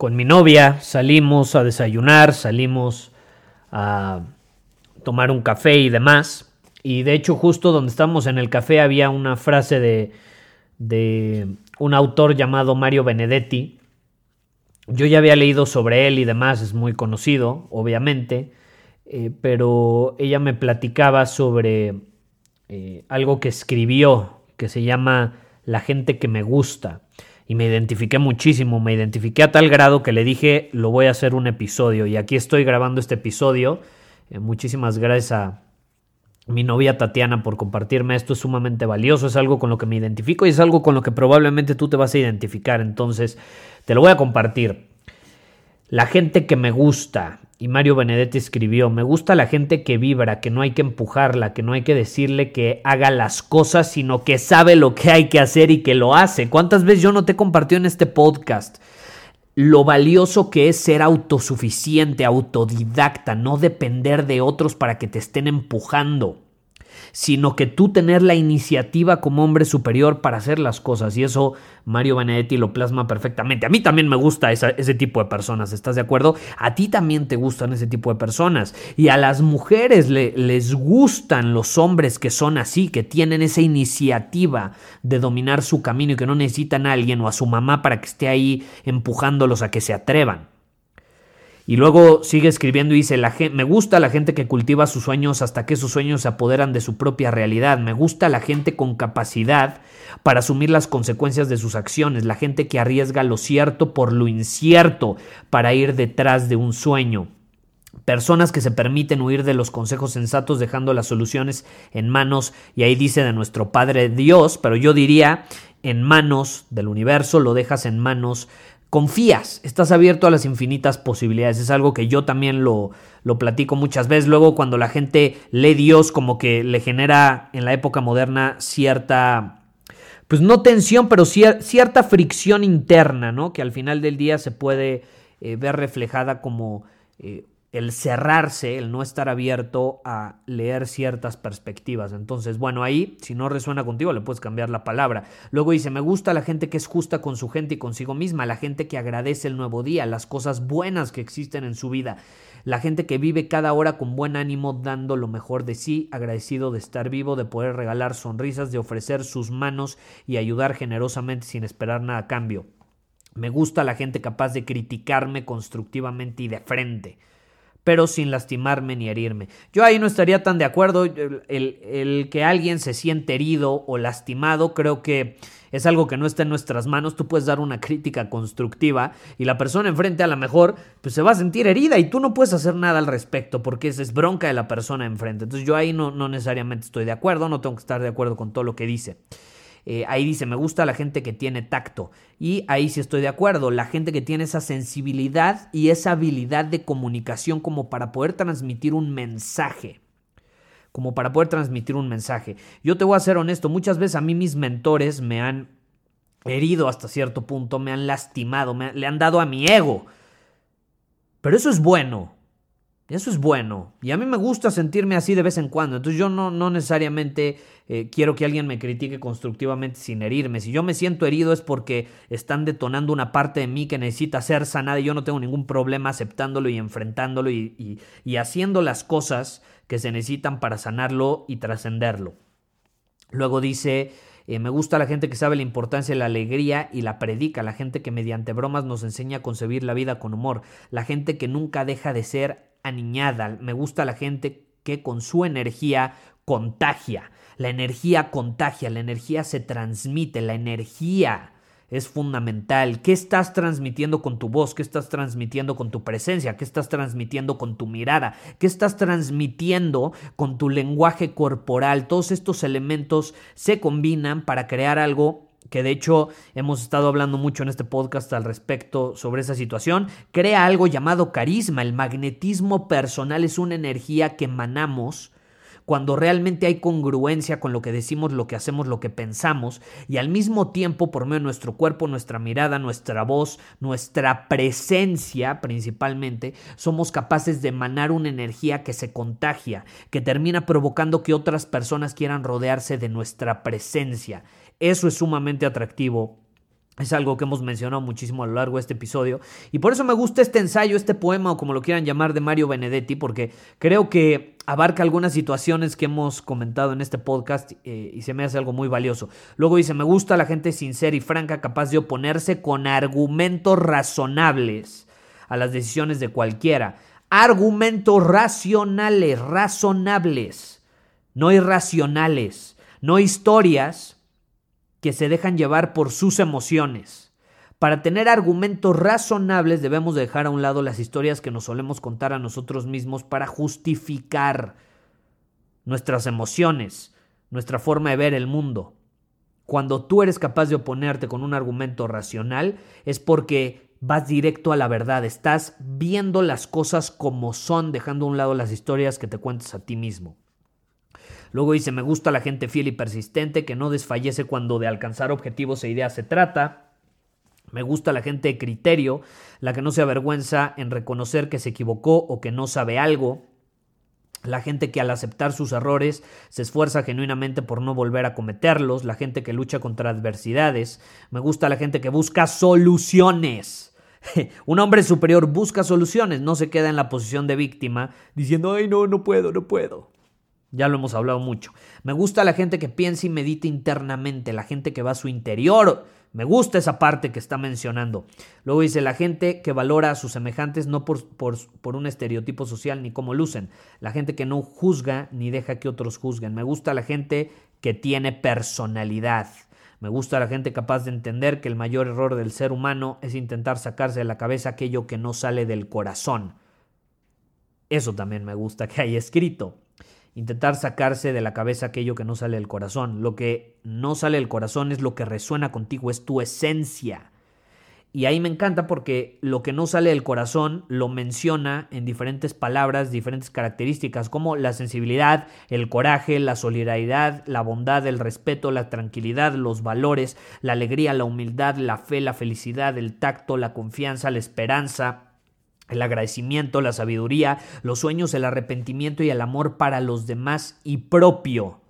con mi novia, salimos a desayunar, salimos a tomar un café y demás. Y de hecho justo donde estábamos en el café había una frase de, un autor llamado Mario Benedetti. Yo ya había leído sobre él y demás, es muy conocido, obviamente, eh, pero ella me platicaba sobre eh, algo que escribió que se llama La gente que me gusta y me identifiqué muchísimo, me identifiqué a tal grado que le dije, lo voy a hacer un episodio y aquí estoy grabando este episodio. Eh, muchísimas gracias a mi novia Tatiana por compartirme esto, es sumamente valioso, es algo con lo que me identifico y es algo con lo que probablemente tú te vas a identificar, entonces te lo voy a compartir. La gente que me gusta, y Mario Benedetti escribió, me gusta la gente que vibra, que no hay que empujarla, que no hay que decirle que haga las cosas, sino que sabe lo que hay que hacer y que lo hace. ¿Cuántas veces yo no te he compartido en este podcast? Lo valioso que es ser autosuficiente, autodidacta, no depender de otros para que te estén empujando sino que tú tener la iniciativa como hombre superior para hacer las cosas. Y eso Mario Benedetti lo plasma perfectamente. A mí también me gusta ese tipo de personas, ¿estás de acuerdo? A ti también te gustan ese tipo de personas. Y a las mujeres les gustan los hombres que son así, que tienen esa iniciativa de dominar su camino y que no necesitan a alguien o a su mamá para que esté ahí empujándolos a que se atrevan. Y luego sigue escribiendo y dice, la me gusta la gente que cultiva sus sueños hasta que sus sueños se apoderan de su propia realidad. Me gusta la gente con capacidad para asumir las consecuencias de sus acciones, la gente que arriesga lo cierto por lo incierto para ir detrás de un sueño. Personas que se permiten huir de los consejos sensatos dejando las soluciones en manos, y ahí dice de nuestro Padre Dios, pero yo diría en manos del universo, lo dejas en manos confías, estás abierto a las infinitas posibilidades. Es algo que yo también lo, lo platico muchas veces. Luego cuando la gente lee Dios como que le genera en la época moderna cierta, pues no tensión, pero cierta fricción interna, ¿no? Que al final del día se puede eh, ver reflejada como eh, el cerrarse, el no estar abierto a leer ciertas perspectivas. Entonces, bueno, ahí, si no resuena contigo, le puedes cambiar la palabra. Luego dice, me gusta la gente que es justa con su gente y consigo misma, la gente que agradece el nuevo día, las cosas buenas que existen en su vida, la gente que vive cada hora con buen ánimo, dando lo mejor de sí, agradecido de estar vivo, de poder regalar sonrisas, de ofrecer sus manos y ayudar generosamente sin esperar nada a cambio. Me gusta la gente capaz de criticarme constructivamente y de frente pero sin lastimarme ni herirme. Yo ahí no estaría tan de acuerdo. El, que alguien se siente herido o lastimado, creo que es algo que no está en nuestras manos. Tú puedes dar una crítica constructiva y la persona enfrente a lo mejor pues, se va a sentir herida y tú no puedes hacer nada al respecto porque es bronca de la persona enfrente. Entonces yo ahí no, no necesariamente estoy de acuerdo, no tengo que estar de acuerdo con todo lo que dice. Eh, ahí dice, me gusta la gente que tiene tacto. Y ahí sí estoy de acuerdo, la gente que tiene esa sensibilidad y esa habilidad de comunicación como para poder transmitir un mensaje. Como para poder transmitir un mensaje. Yo te voy a ser honesto, muchas veces a mí mis mentores me han herido hasta cierto punto, me han lastimado, me, le han dado a mi ego. Pero eso es bueno. Eso es bueno. Y a mí me gusta sentirme así de vez en cuando. Entonces yo no, no necesariamente eh, quiero que alguien me critique constructivamente sin herirme. Si yo me siento herido es porque están detonando una parte de mí que necesita ser sanada y yo no tengo ningún problema aceptándolo y enfrentándolo y, y haciendo las cosas que se necesitan para sanarlo y trascenderlo. Luego dice Eh, me gusta la gente que sabe la importancia de la alegría y la predica, la gente que mediante bromas nos enseña a concebir la vida con humor, la gente que nunca deja de ser aniñada, me gusta la gente que con su energía contagia. La energía contagia, la energía se transmite, la energía es fundamental. ¿Qué estás transmitiendo con tu voz? ¿Qué estás transmitiendo con tu presencia? ¿Qué estás transmitiendo con tu mirada? ¿Qué estás transmitiendo con tu lenguaje corporal? Todos estos elementos se combinan para crear algo que de hecho hemos estado hablando mucho en este podcast al respecto sobre esa situación, crea algo llamado carisma. El magnetismo personal es una energía que emanamos cuando realmente hay congruencia con lo que decimos, lo que hacemos, lo que pensamos, y al mismo tiempo, por medio de nuestro cuerpo, nuestra mirada, nuestra voz, nuestra presencia principalmente, somos capaces de emanar una energía que se contagia, que termina provocando que otras personas quieran rodearse de nuestra presencia. Eso es sumamente atractivo es algo que hemos mencionado muchísimo a lo largo de este episodio. Y por eso me gusta este ensayo, este poema o como lo quieran llamar de Mario Benedetti, porque creo que abarca algunas situaciones que hemos comentado en este podcast eh, y se me hace algo muy valioso. Luego dice, me gusta la gente sincera y franca, capaz de oponerse con argumentos razonables a las decisiones de cualquiera. Argumentos racionales, razonables, no irracionales, no historias que se dejan llevar por sus emociones. Para tener argumentos razonables debemos dejar a un lado las historias que nos solemos contar a nosotros mismos para justificar nuestras emociones, nuestra forma de ver el mundo. Cuando tú eres capaz de oponerte con un argumento racional es porque vas directo a la verdad, estás viendo las cosas como son, dejando a un lado las historias que te cuentas a ti mismo. Luego dice, me gusta la gente fiel y persistente, que no desfallece cuando de alcanzar objetivos e ideas se trata. Me gusta la gente de criterio, la que no se avergüenza en reconocer que se equivocó o que no sabe algo. La gente que al aceptar sus errores se esfuerza genuinamente por no volver a cometerlos. La gente que lucha contra adversidades. Me gusta la gente que busca soluciones. Un hombre superior busca soluciones, no se queda en la posición de víctima diciendo, ay no, no puedo, no puedo. Ya lo hemos hablado mucho. Me gusta la gente que piensa y medita internamente, la gente que va a su interior. Me gusta esa parte que está mencionando. Luego dice la gente que valora a sus semejantes no por, por, un estereotipo social ni cómo lucen. La gente que no juzga ni deja que otros juzguen. Me gusta la gente que tiene personalidad. Me gusta la gente capaz de entender que el mayor error del ser humano es intentar sacarse de la cabeza aquello que no sale del corazón. Eso también me gusta que haya escrito intentar sacarse de la cabeza aquello que no sale del corazón. Lo que no sale del corazón es lo que resuena contigo, es tu esencia. Y ahí me encanta porque lo que no sale del corazón lo menciona en diferentes palabras, diferentes características, como la sensibilidad, el coraje, la solidaridad, la bondad, el respeto, la tranquilidad, los valores, la alegría, la humildad, la fe, la felicidad, el tacto, la confianza, la esperanza, el agradecimiento, la sabiduría, los sueños, el arrepentimiento y el amor para los demás y propio.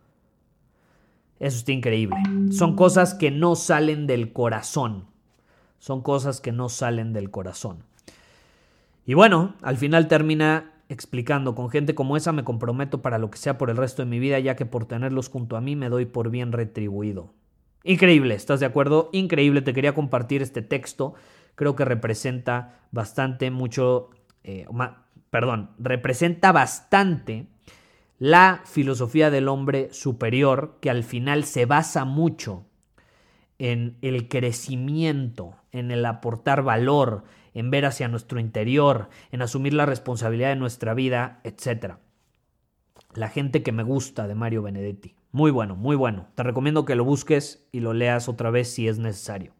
Eso está increíble. Son cosas que no salen del corazón. Son cosas que no salen del corazón. Y bueno, al final termina explicando, con gente como esa me comprometo para lo que sea por el resto de mi vida, ya que por tenerlos junto a mí me doy por bien retribuido. Increíble, ¿estás de acuerdo? Increíble, te quería compartir este texto creo que representa bastante mucho, eh, perdón, representa bastante la filosofía del hombre superior que al final se basa mucho en el crecimiento, en el aportar valor, en ver hacia nuestro interior, en asumir la responsabilidad de nuestra vida, etc. La gente que me gusta de Mario Benedetti. Muy bueno, muy bueno. Te recomiendo que lo busques y lo leas otra vez si es necesario.